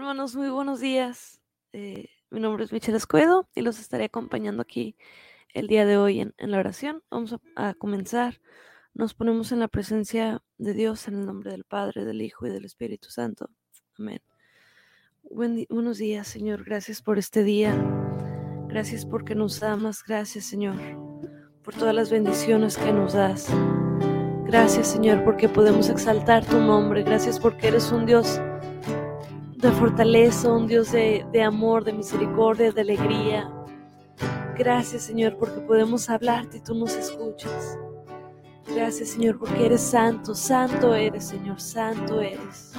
hermanos, muy buenos días. Eh, mi nombre es Michelle Escuedo y los estaré acompañando aquí el día de hoy en, la oración. Vamos a, comenzar. Nos ponemos en la presencia de Dios en el nombre del Padre, del Hijo y del Espíritu Santo. Amén. buenos días, Señor. Gracias por este día. Gracias porque nos amas. Gracias, Señor, por todas las bendiciones que nos das. Gracias, Señor, porque podemos exaltar tu nombre. Gracias porque eres un Dios de fortaleza, un Dios de, amor, de misericordia, de alegría. Gracias Señor porque podemos hablarte y tú nos escuchas. Gracias Señor porque eres santo, santo eres Señor, santo eres,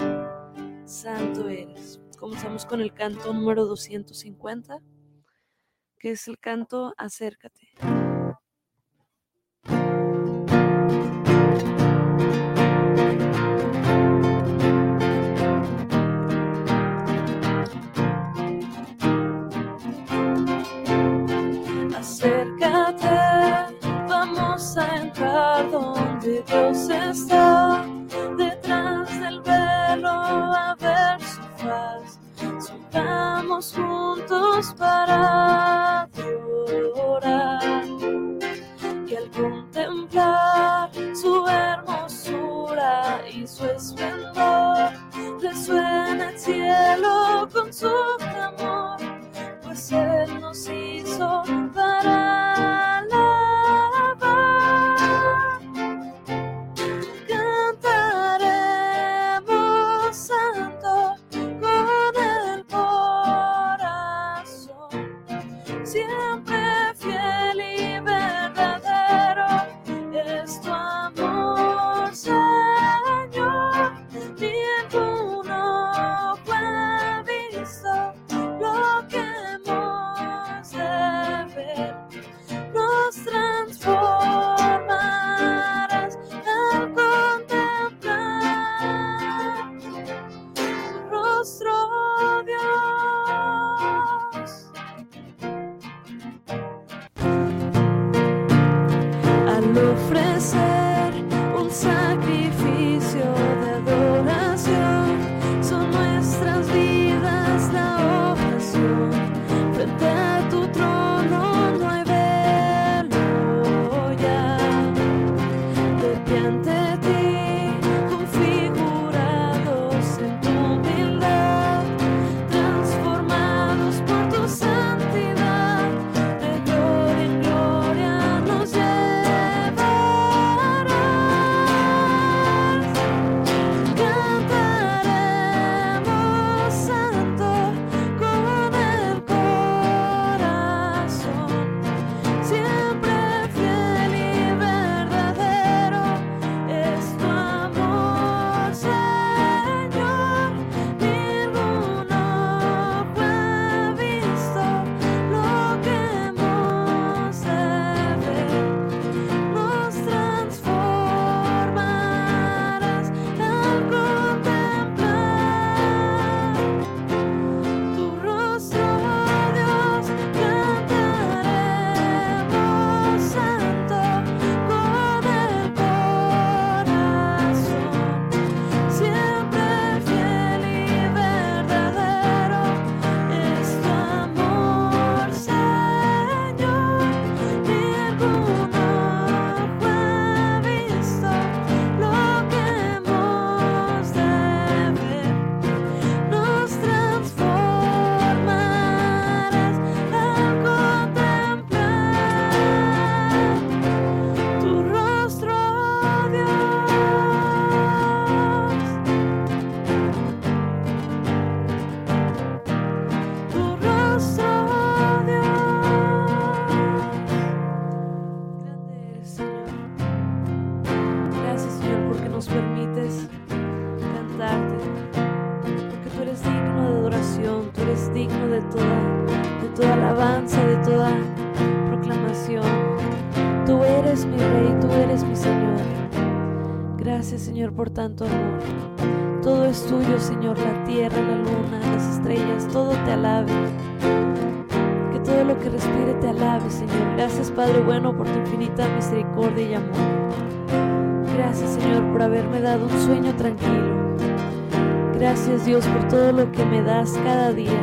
santo eres. Comenzamos con el canto número 250, que es el canto Acércate. Dios está detrás del velo a ver su faz. Subamos juntos para adorar. Que al contemplar su hermosura y su esplendor, resuena el cielo con su amor, pues Él nos hizo tanto amor. Todo es tuyo, Señor, la tierra, la luna, las estrellas, todo te alabe. Que todo lo que respire te alabe, Señor. Gracias, Padre bueno, por tu infinita misericordia y amor. Gracias, Señor, por haberme dado un sueño tranquilo. Gracias Dios por todo lo que me das cada día.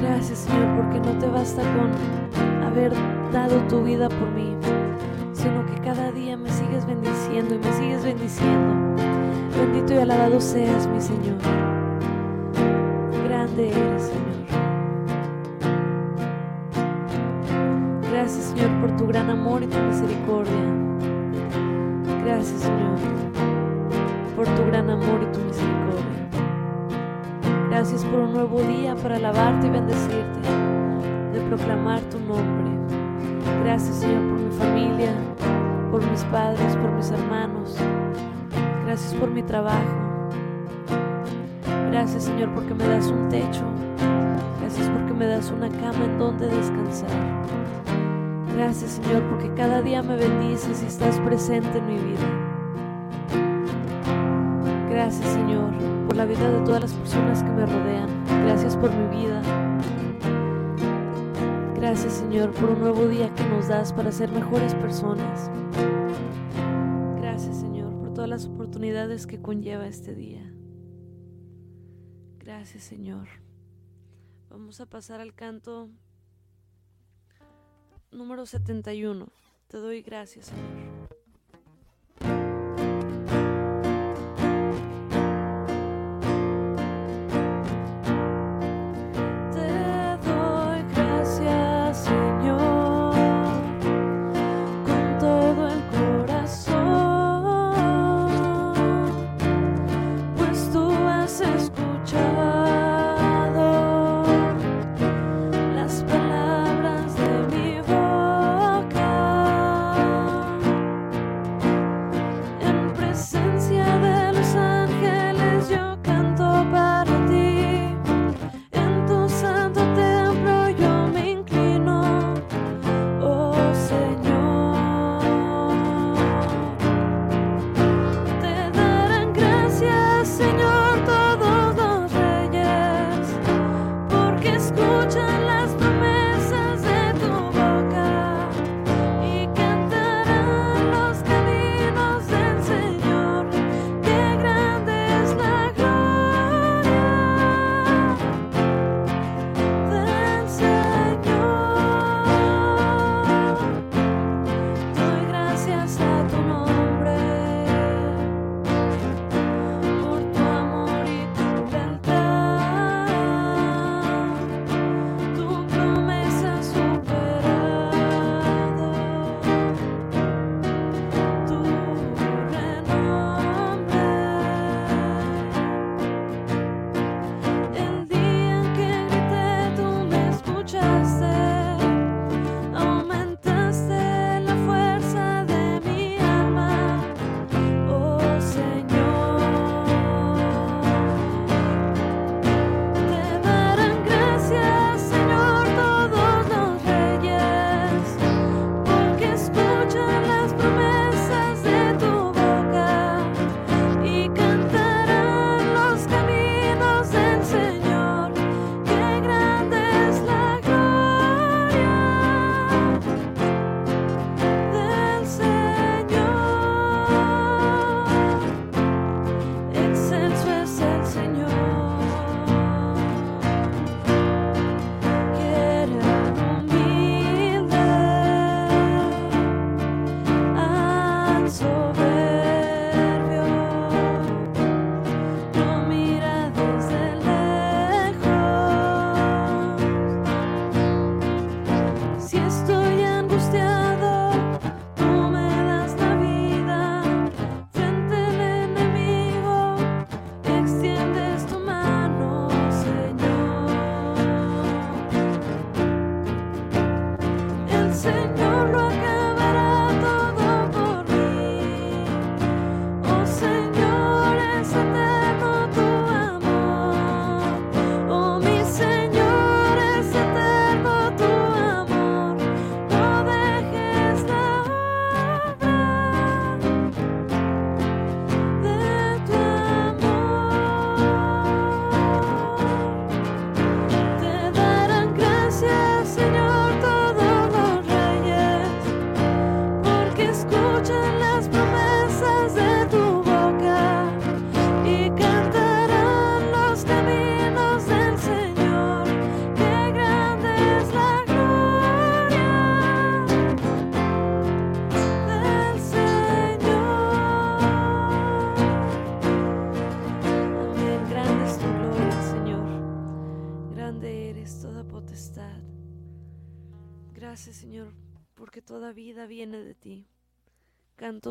Gracias Señor porque no te basta con haber dado tu vida por mí, sino que cada día me sigues bendiciendo y me sigues bendiciendo. Bendito y alabado seas mi Señor. Grande eres Señor. Gracias Señor por tu gran amor y tu misericordia. Gracias Señor por tu gran amor y tu misericordia. Gracias por un nuevo día para alabarte y bendecirte, de proclamar tu nombre. Gracias Señor por mi familia, por mis padres, por mis hermanos. Gracias por mi trabajo. Gracias Señor porque me das un techo. Gracias porque me das una cama en donde descansar. Gracias Señor porque cada día me bendices y estás presente en mi vida. Gracias Señor por la vida de todas las personas que me rodean. Gracias por mi vida. Gracias Señor por un nuevo día que nos das para ser mejores personas. Las oportunidades que conlleva este día. Gracias Señor. Vamos a pasar al canto número 71. Te doy gracias Señor.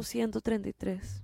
ciento treinta y tres.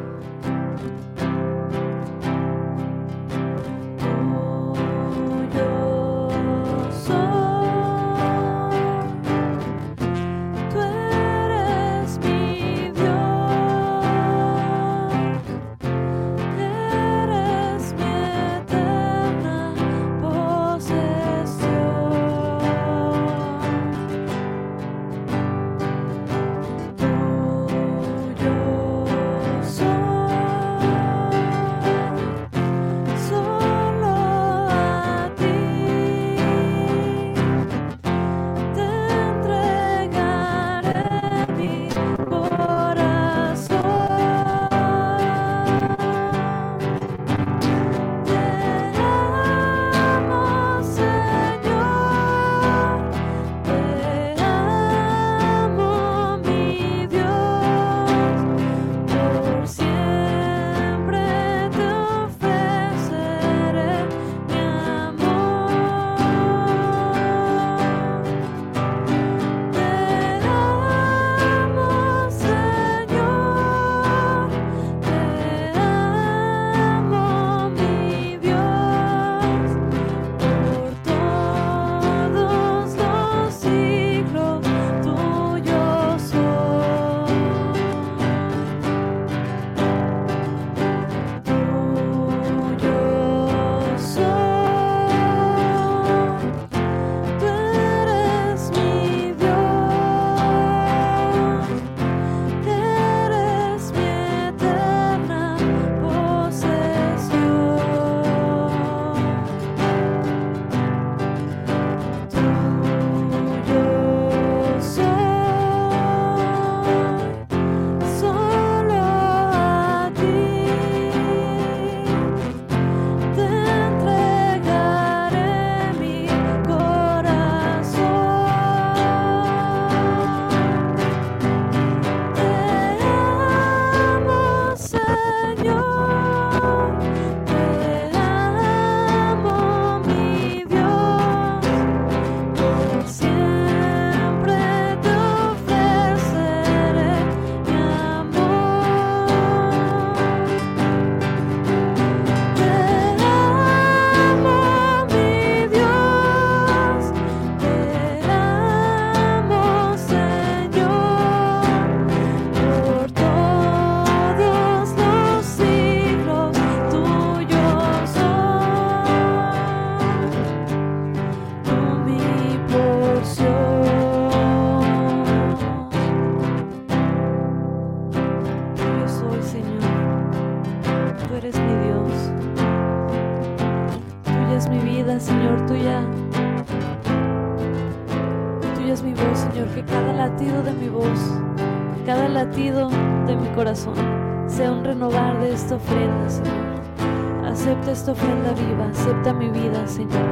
sea un renovar de esta ofrenda, Señor. Acepta esta ofrenda viva, acepta mi vida, Señor.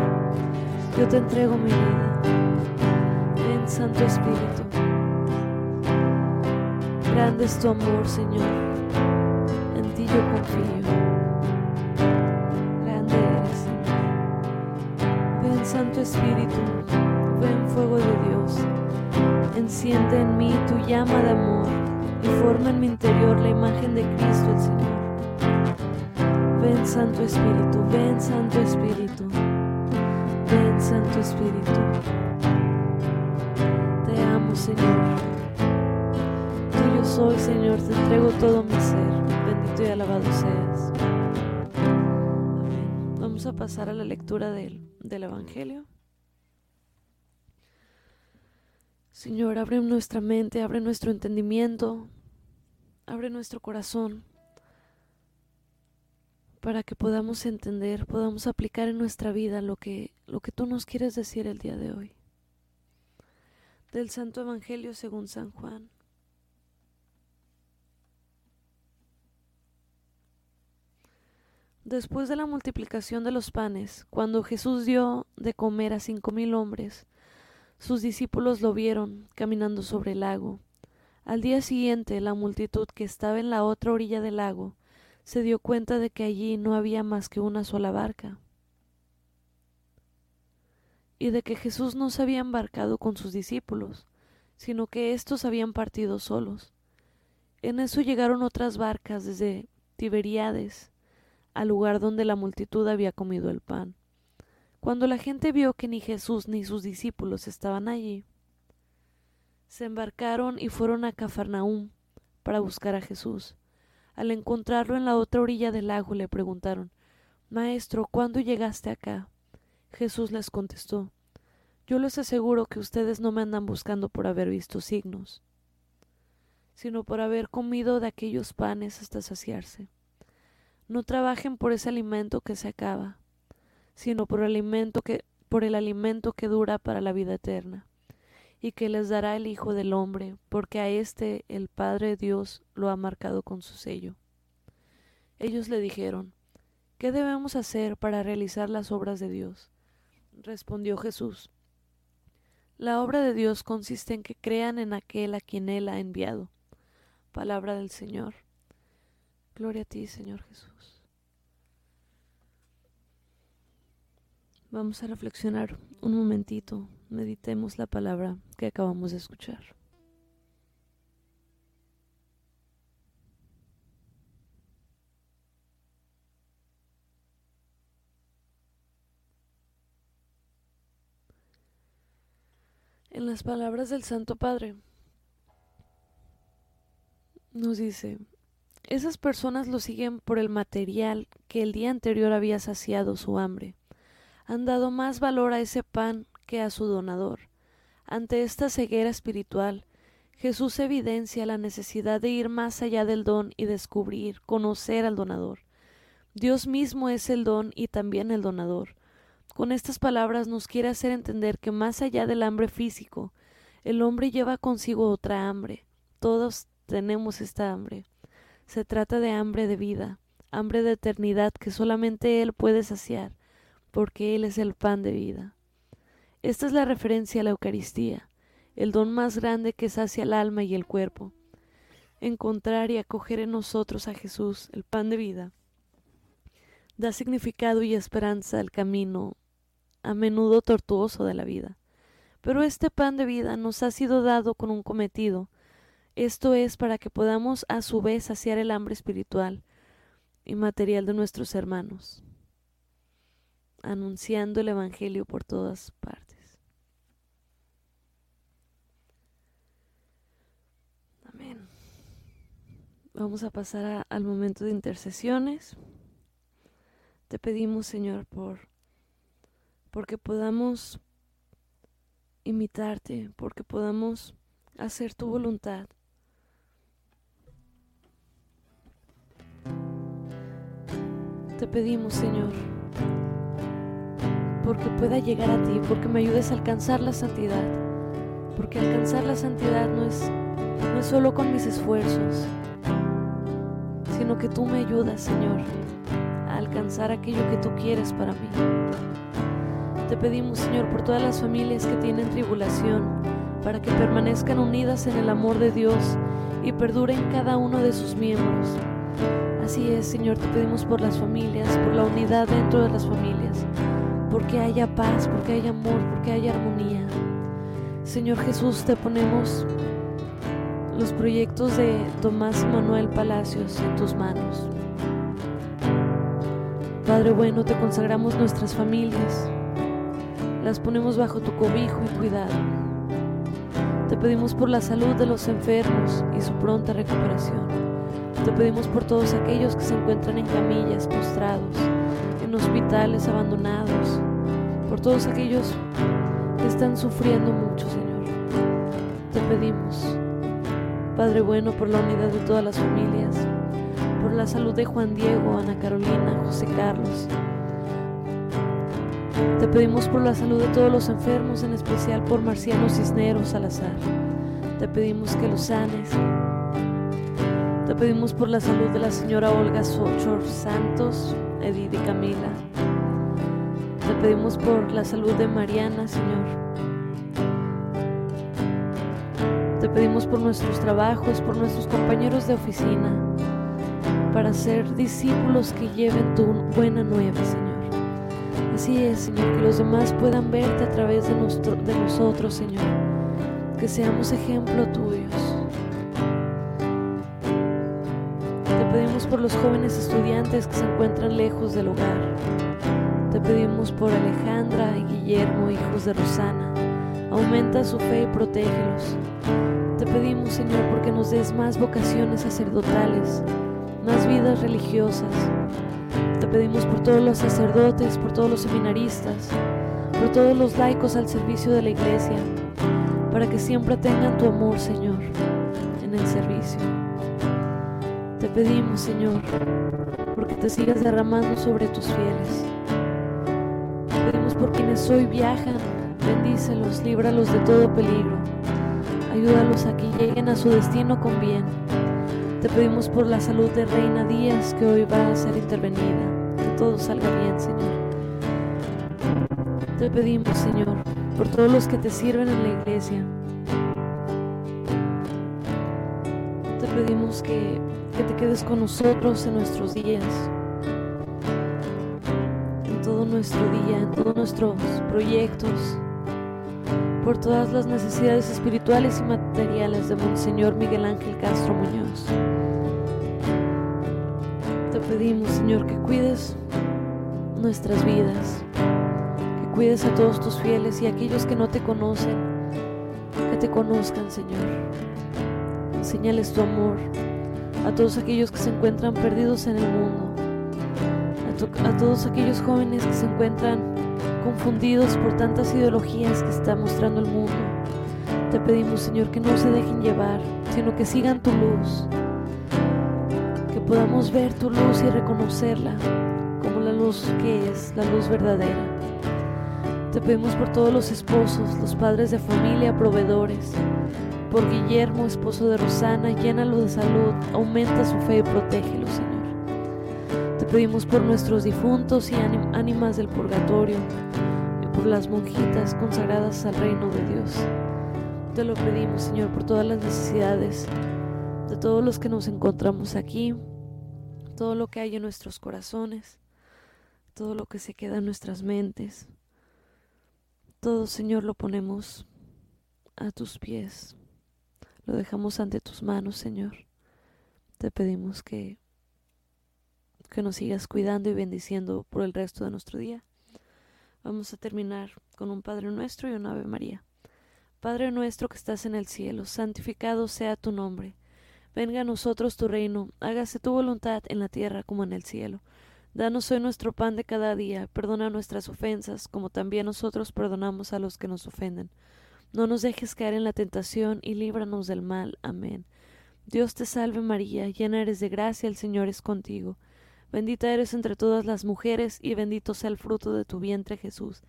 Yo te entrego mi vida. Ven, Santo Espíritu. Grande es tu amor, Señor. En ti yo confío. Grande eres, Señor. Ven, Santo Espíritu. Ven, fuego de Dios. Enciende en mí tu llama de amor y forma en mi interior la imagen de Cristo el Señor. Ven Santo Espíritu, ven Santo Espíritu, ven Santo Espíritu. Te amo Señor. Tuyo soy Señor, te entrego todo mi ser. Bendito y alabado seas. Amén. Vamos a pasar a la lectura del, del Evangelio. Señor, abre nuestra mente, abre nuestro entendimiento, abre nuestro corazón para que podamos entender, podamos aplicar en nuestra vida lo que, lo que tú nos quieres decir el día de hoy. Del Santo Evangelio según San Juan. Después de la multiplicación de los panes, cuando Jesús dio de comer a cinco mil hombres, sus discípulos lo vieron caminando sobre el lago. Al día siguiente la multitud que estaba en la otra orilla del lago se dio cuenta de que allí no había más que una sola barca y de que Jesús no se había embarcado con sus discípulos, sino que éstos habían partido solos. En eso llegaron otras barcas desde Tiberíades al lugar donde la multitud había comido el pan. Cuando la gente vio que ni Jesús ni sus discípulos estaban allí, se embarcaron y fueron a Cafarnaúm para buscar a Jesús. Al encontrarlo en la otra orilla del lago le preguntaron Maestro, ¿cuándo llegaste acá? Jesús les contestó Yo les aseguro que ustedes no me andan buscando por haber visto signos, sino por haber comido de aquellos panes hasta saciarse. No trabajen por ese alimento que se acaba, sino por el alimento que por el alimento que dura para la vida eterna, y que les dará el Hijo del Hombre, porque a éste el Padre Dios lo ha marcado con su sello. Ellos le dijeron, ¿Qué debemos hacer para realizar las obras de Dios? Respondió Jesús, La obra de Dios consiste en que crean en aquel a quien Él ha enviado. Palabra del Señor. Gloria a ti, Señor Jesús. Vamos a reflexionar un momentito, meditemos la palabra que acabamos de escuchar. En las palabras del Santo Padre nos dice, esas personas lo siguen por el material que el día anterior había saciado su hambre han dado más valor a ese pan que a su donador. Ante esta ceguera espiritual, Jesús evidencia la necesidad de ir más allá del don y descubrir, conocer al donador. Dios mismo es el don y también el donador. Con estas palabras nos quiere hacer entender que más allá del hambre físico, el hombre lleva consigo otra hambre. Todos tenemos esta hambre. Se trata de hambre de vida, hambre de eternidad que solamente Él puede saciar porque Él es el pan de vida. Esta es la referencia a la Eucaristía, el don más grande que sacia el alma y el cuerpo. encontrar y acoger en nosotros a Jesús, el pan de vida, da significado y esperanza al camino a menudo tortuoso de la vida. Pero este pan de vida nos ha sido dado con un cometido, esto es para que podamos a su vez saciar el hambre espiritual y material de nuestros hermanos, anunciando el Evangelio por todas partes. Amén. Vamos a pasar al momento de intercesiones. Te pedimos, Señor, por porque podamos imitarte, porque podamos hacer tu voluntad. Te pedimos, Señor, porque pueda llegar a ti, porque me ayudes a alcanzar la santidad, porque alcanzar la santidad no es, no es solo con mis esfuerzos, sino que tú me ayudas, Señor, alcanzar aquello que tú quieres para mí. Te pedimos, Señor, por todas las familias que tienen tribulación, para que permanezcan unidas en el amor de Dios y perduren cada uno de sus miembros. Así es, Señor, te pedimos por las familias, por la unidad dentro de las familias, porque haya paz, porque haya amor, porque haya armonía. Señor Jesús, te ponemos los proyectos de Tomás Manuel Palacios en tus manos. Padre bueno, te consagramos nuestras familias, las ponemos bajo tu cobijo y cuidado. Te pedimos por la salud de los enfermos y su pronta recuperación. Te pedimos por todos aquellos que se encuentran en camillas, postrados, en hospitales abandonados, por todos aquellos que están sufriendo mucho, Señor. Te pedimos, Padre bueno, por la unidad de todas las familias, por la salud de Juan Diego, Ana Carolina, José Carlos. Te pedimos por la salud de todos los enfermos, en especial por Marciano Cisneros Salazar. Te pedimos que los sanes. Te pedimos por la salud de la señora Olga Sochor Santos, Edith y Camila. Te pedimos por la salud de Mariana, Señor. Te pedimos por nuestros trabajos, por nuestros compañeros de oficina, para ser discípulos que lleven tu buena nueva, Señor. Así es, Señor, que los demás puedan verte a través de, de nosotros, Señor. Que seamos ejemplo tuyos. Te pedimos por los jóvenes estudiantes que se encuentran lejos del hogar. Te pedimos por Alejandra y Guillermo, hijos de Rosana. Aumenta su fe y protégelos. Te pedimos, Señor, porque nos des más vocaciones sacerdotales, más vidas religiosas. Te pedimos por todos los sacerdotes, por todos los seminaristas, por todos los laicos al servicio de la iglesia, para que siempre tengan tu amor, Señor, en el servicio. Te pedimos, Señor, porque te sigas derramando sobre tus fieles. Por quienes hoy viajan, bendícelos, líbralos de todo peligro. Ayúdalos a que lleguen a su destino con bien. Te pedimos por la salud de Reina Díaz, que hoy va a ser intervenida. Que todo salga bien, Señor. Te pedimos, Señor, por todos los que te sirven en la iglesia. Te pedimos que, que te quedes con nosotros en nuestros días. Nuestro día, en todos nuestros proyectos por todas las necesidades espirituales y materiales de Monseñor Miguel Ángel Castro Muñoz. Te pedimos, Señor, que cuides nuestras vidas, que cuides a todos tus fieles y a aquellos que no te conocen, que te conozcan, Señor. Enseñales tu amor a todos aquellos que se encuentran perdidos en el mundo, a, todos aquellos jóvenes que se encuentran confundidos por tantas ideologías que está mostrando el mundo. Te pedimos, Señor, que no se dejen llevar, sino que sigan tu luz, que podamos ver tu luz y reconocerla como la luz que es, la luz verdadera. Te pedimos por todos los esposos, los padres de familia, proveedores, por Guillermo, esposo de Rosana, llénalo de salud, aumenta su fe y protégelo, Señor. Pedimos por nuestros difuntos y ánimas del purgatorio y por las monjitas consagradas al reino de Dios. Te lo pedimos, Señor, por todas las necesidades de todos los que nos encontramos aquí, todo lo que hay en nuestros corazones, todo lo que se queda en nuestras mentes. Todo, Señor, lo ponemos a tus pies. Lo dejamos ante tus manos, Señor. Te pedimos que, que nos sigas cuidando y bendiciendo por el resto de nuestro día. Vamos a terminar con un Padre nuestro y un Ave María. Padre nuestro que estás en el cielo, santificado sea tu nombre. Venga a nosotros tu reino, hágase tu voluntad en la tierra como en el cielo. Danos hoy nuestro pan de cada día, perdona nuestras ofensas, como también nosotros perdonamos a los que nos ofenden. No nos dejes caer en la tentación y líbranos del mal. Amén. Dios te salve María, llena eres de gracia, el Señor es contigo. Bendita eres entre todas las mujeres, y bendito sea el fruto de tu vientre Jesús.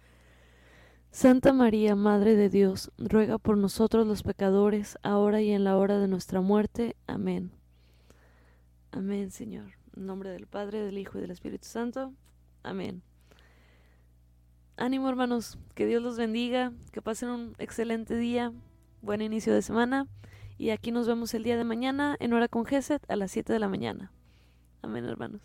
Santa María, Madre de Dios, ruega por nosotros los pecadores, ahora y en la hora de nuestra muerte. Amén. Amén, Señor. En nombre del Padre, del Hijo y del Espíritu Santo. Amén. Ánimo, hermanos. Que Dios los bendiga. Que pasen un excelente día. Buen inicio de semana. Y aquí nos vemos el día de mañana en hora con Geset a las 7 de la mañana. Amén, hermanos.